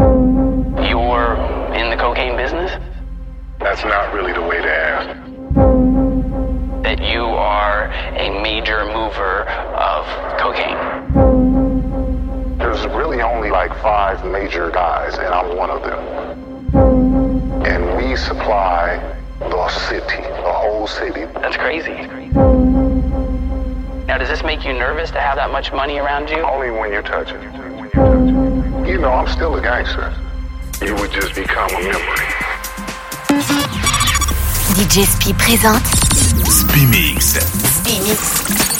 You're in the cocaine business? That's not really the way to ask. That you are a major mover of cocaine? There's really only like five major guys, and I'm one of them. And we supply the city, the whole city. That's crazy. Now, does this make you nervous to have that much money around you? Only when you touch it. You know, I'm still a gangster. You would just become a memory. DJ Spi présente Spi Mix. Spi Mix.